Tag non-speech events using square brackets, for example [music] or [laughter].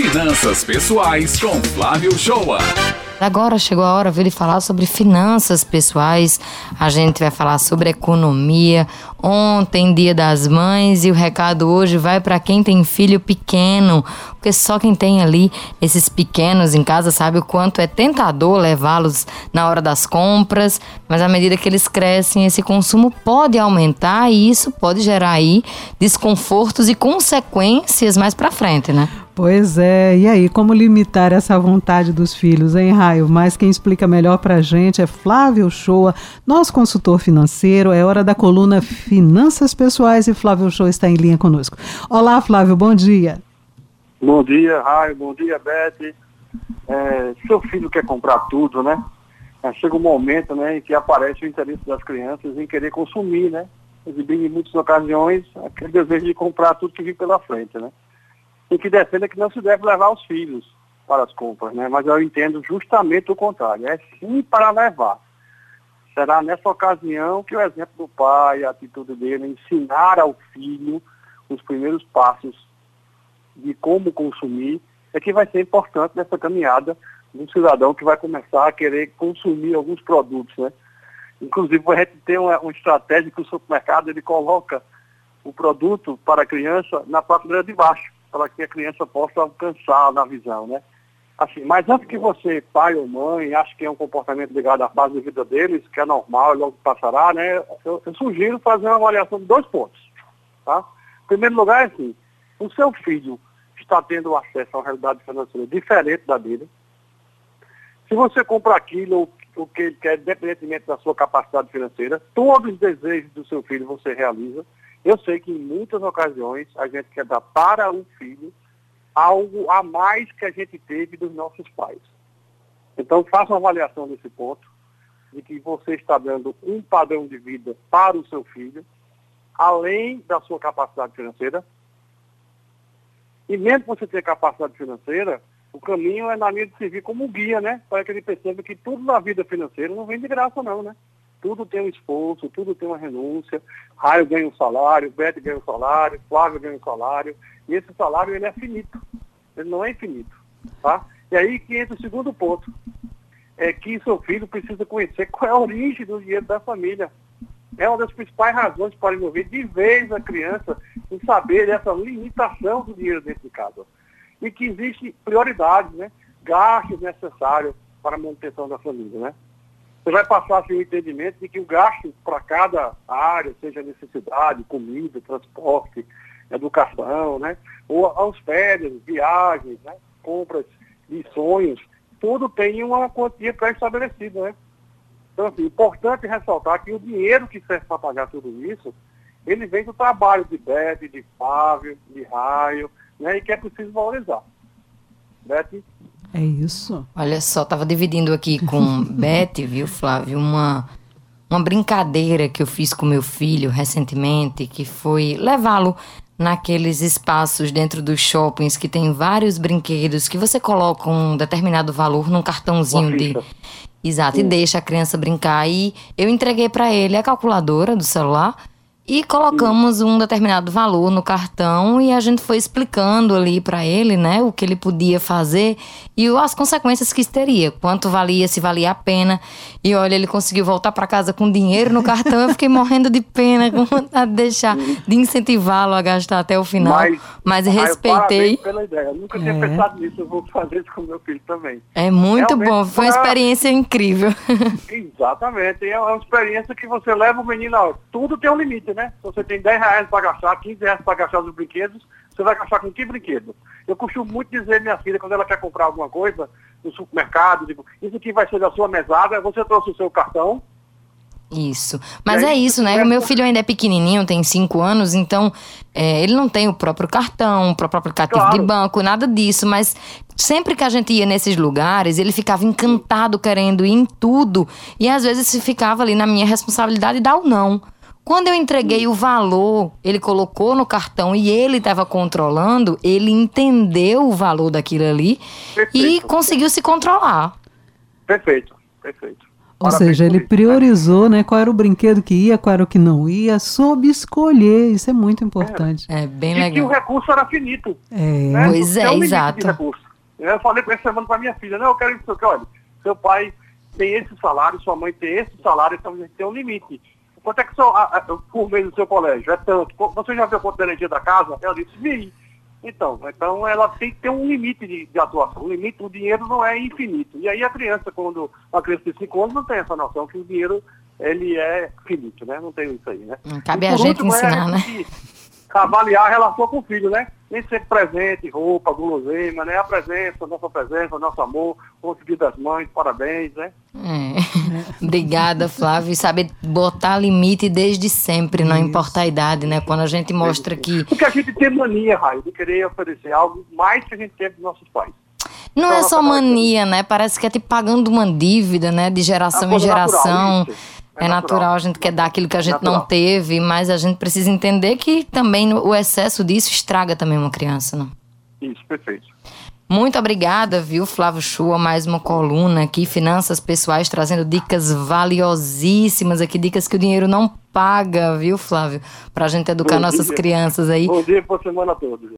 Finanças Pessoais com Flávio Shoa. Agora chegou a hora de falar sobre finanças pessoais. A gente vai falar sobre economia. Ontem, dia das mães, e o recado hoje vai para quem tem filho pequeno, porque só quem tem ali esses pequenos em casa sabe o quanto é tentador levá-los na hora das compras, mas à medida que eles crescem, esse consumo pode aumentar e isso pode gerar aí desconfortos e consequências mais para frente, né? Pois é, e aí, como limitar essa vontade dos filhos, hein, Raio? Mas quem explica melhor pra gente é Flávio Shoa, nosso consultor financeiro. É hora da coluna Finanças Pessoais e Flávio Shoa está em linha conosco. Olá, Flávio, bom dia. Bom dia, Raio, bom dia, Beth. É, seu filho quer comprar tudo, né? É, chega um momento né, em que aparece o interesse das crianças em querer consumir, né? Exibindo em muitas ocasiões aquele desejo de comprar tudo que vem pela frente, né? E que defenda que não se deve levar os filhos para as compras, né? Mas eu entendo justamente o contrário, é sim para levar. Será nessa ocasião que o exemplo do pai, a atitude dele, ensinar ao filho os primeiros passos de como consumir, é que vai ser importante nessa caminhada do cidadão que vai começar a querer consumir alguns produtos, né? Inclusive, a gente tem uma, uma estratégia que o supermercado ele coloca o produto para a criança na prateleira de baixo para que a criança possa alcançar na visão, né? Assim, mas antes que você, pai ou mãe, ache que é um comportamento ligado à fase de vida deles, que é normal e logo passará, né? Eu, eu, sugiro fazer uma avaliação de dois pontos, tá? Em primeiro lugar, é assim, o seu filho está tendo acesso a uma realidade financeira diferente da dele. Se você compra aquilo, o que ele quer, independentemente da sua capacidade financeira, todos os desejos do seu filho você realiza. Eu sei que em muitas ocasiões a gente quer dar para o filho algo a mais que a gente teve dos nossos pais. Então faça uma avaliação desse ponto, de que você está dando um padrão de vida para o seu filho, além da sua capacidade financeira. E mesmo que você tenha capacidade financeira, o caminho é na linha de servir como guia, né? Para que ele perceba que tudo na vida financeira não vem de graça não, né? Tudo tem um esforço, tudo tem uma renúncia. Raio ganha um salário, Beto ganha um salário, Flávio ganha um salário. E esse salário ele é finito. Ele não é infinito. Tá? E aí que entra o segundo ponto. É que seu filho precisa conhecer qual é a origem do dinheiro da família. É uma das principais razões para envolver de vez a criança em saber dessa limitação do dinheiro dentro de casa. E que existe prioridades, né? gastos necessários para a manutenção da família. Né? Você vai passar assim, o entendimento de que o gasto para cada área, seja necessidade, comida, transporte, educação, né? ou aos férias, viagens, né? compras de sonhos, tudo tem uma quantia pré-estabelecida. Né? Então, assim, importante ressaltar que o dinheiro que serve para pagar tudo isso, ele vem do trabalho de Beth, de Fábio, de Raio, né? e que é preciso valorizar. Beth? É isso. Olha só, tava dividindo aqui com [laughs] Beth, viu, Flávio, uma uma brincadeira que eu fiz com meu filho recentemente, que foi levá-lo naqueles espaços dentro dos shoppings que tem vários brinquedos que você coloca um determinado valor num cartãozinho de Exato, Sim. e deixa a criança brincar e eu entreguei para ele a calculadora do celular e colocamos um determinado valor no cartão e a gente foi explicando ali para ele, né, o que ele podia fazer e as consequências que isso teria, quanto valia, se valia a pena. E olha, ele conseguiu voltar para casa com dinheiro no cartão. Eu fiquei morrendo de pena, [laughs] com vontade de deixar, de incentivá-lo a gastar até o final. Mas, mas respeitei. pela ideia. Eu nunca tinha é. pensado nisso. Eu vou fazer isso com meu filho também. É muito Realmente, bom. Foi uma experiência incrível. Exatamente. É uma experiência que você leva o menino. Ó, tudo tem um limite, né? Se você tem 10 reais para gastar, 15 reais para gastar nos brinquedos, você vai gastar com que brinquedo? Eu costumo muito dizer minha filha, quando ela quer comprar alguma coisa no supermercado, digo, isso aqui vai ser da sua mesada, você trouxe o seu cartão, isso. Mas aí, é isso, né? O meu filho ainda é pequenininho, tem 5 anos, então é, ele não tem o próprio cartão, o próprio aplicativo claro. de banco, nada disso. Mas sempre que a gente ia nesses lugares, ele ficava encantado querendo ir em tudo. E às vezes se ficava ali na minha responsabilidade dar o não. Quando eu entreguei o valor, ele colocou no cartão e ele estava controlando, ele entendeu o valor daquilo ali perfeito, e conseguiu se controlar. Perfeito, perfeito. Ou seja, ele priorizou, né? Qual era o brinquedo que ia, qual era o que não ia, soube escolher. Isso é muito importante. É, bem e legal. que o recurso era finito. É. Né? Pois é, Tem um exato. Eu falei essa semana para minha filha, não, eu quero isso, olha, seu pai tem esse salário, sua mãe tem esse salário, então a gente tem um limite. Quanto é que seu, a, a, por mês do seu colégio? É tanto. Você já viu quanto energia da casa? Ela disse, vi. Então, então ela tem que ter um limite de, de atuação. O limite, o dinheiro não é infinito. E aí a criança, quando a criança de 5 anos, não tem essa noção que o dinheiro ele é finito, né? Não tem isso aí, né? Hum, Cabe E a gente último, é ensinar, né? gente Avaliar a relação com o filho, né? Nem sempre presente, roupa, guloseima, né? A presença, nossa presença, nosso amor, dia das mães, parabéns, né? É. [laughs] Obrigada, Flávio. E saber botar limite desde sempre, não importa a idade, né? Quando a gente mostra que Porque a gente tem mania, Raio, de querer oferecer algo mais que a gente teve dos nossos pais. não é Então, só mania, né? Parece que é tipo pagando uma dívida, né? De geração É em natural, geração. isso. É, É natural. natural. a gente quer dar aquilo que a gente não Natural. teve, mas a gente precisa entender que também o excesso disso estraga também uma criança, né? Isso, perfeito. Muito obrigada, viu, Flávio Chua, mais uma coluna aqui, Finanças Pessoais, trazendo dicas valiosíssimas aqui, dicas que o dinheiro não paga, viu, Flávio? Pra gente educar Bom nossas dia. crianças aí. Bom dia, boa semana a todos.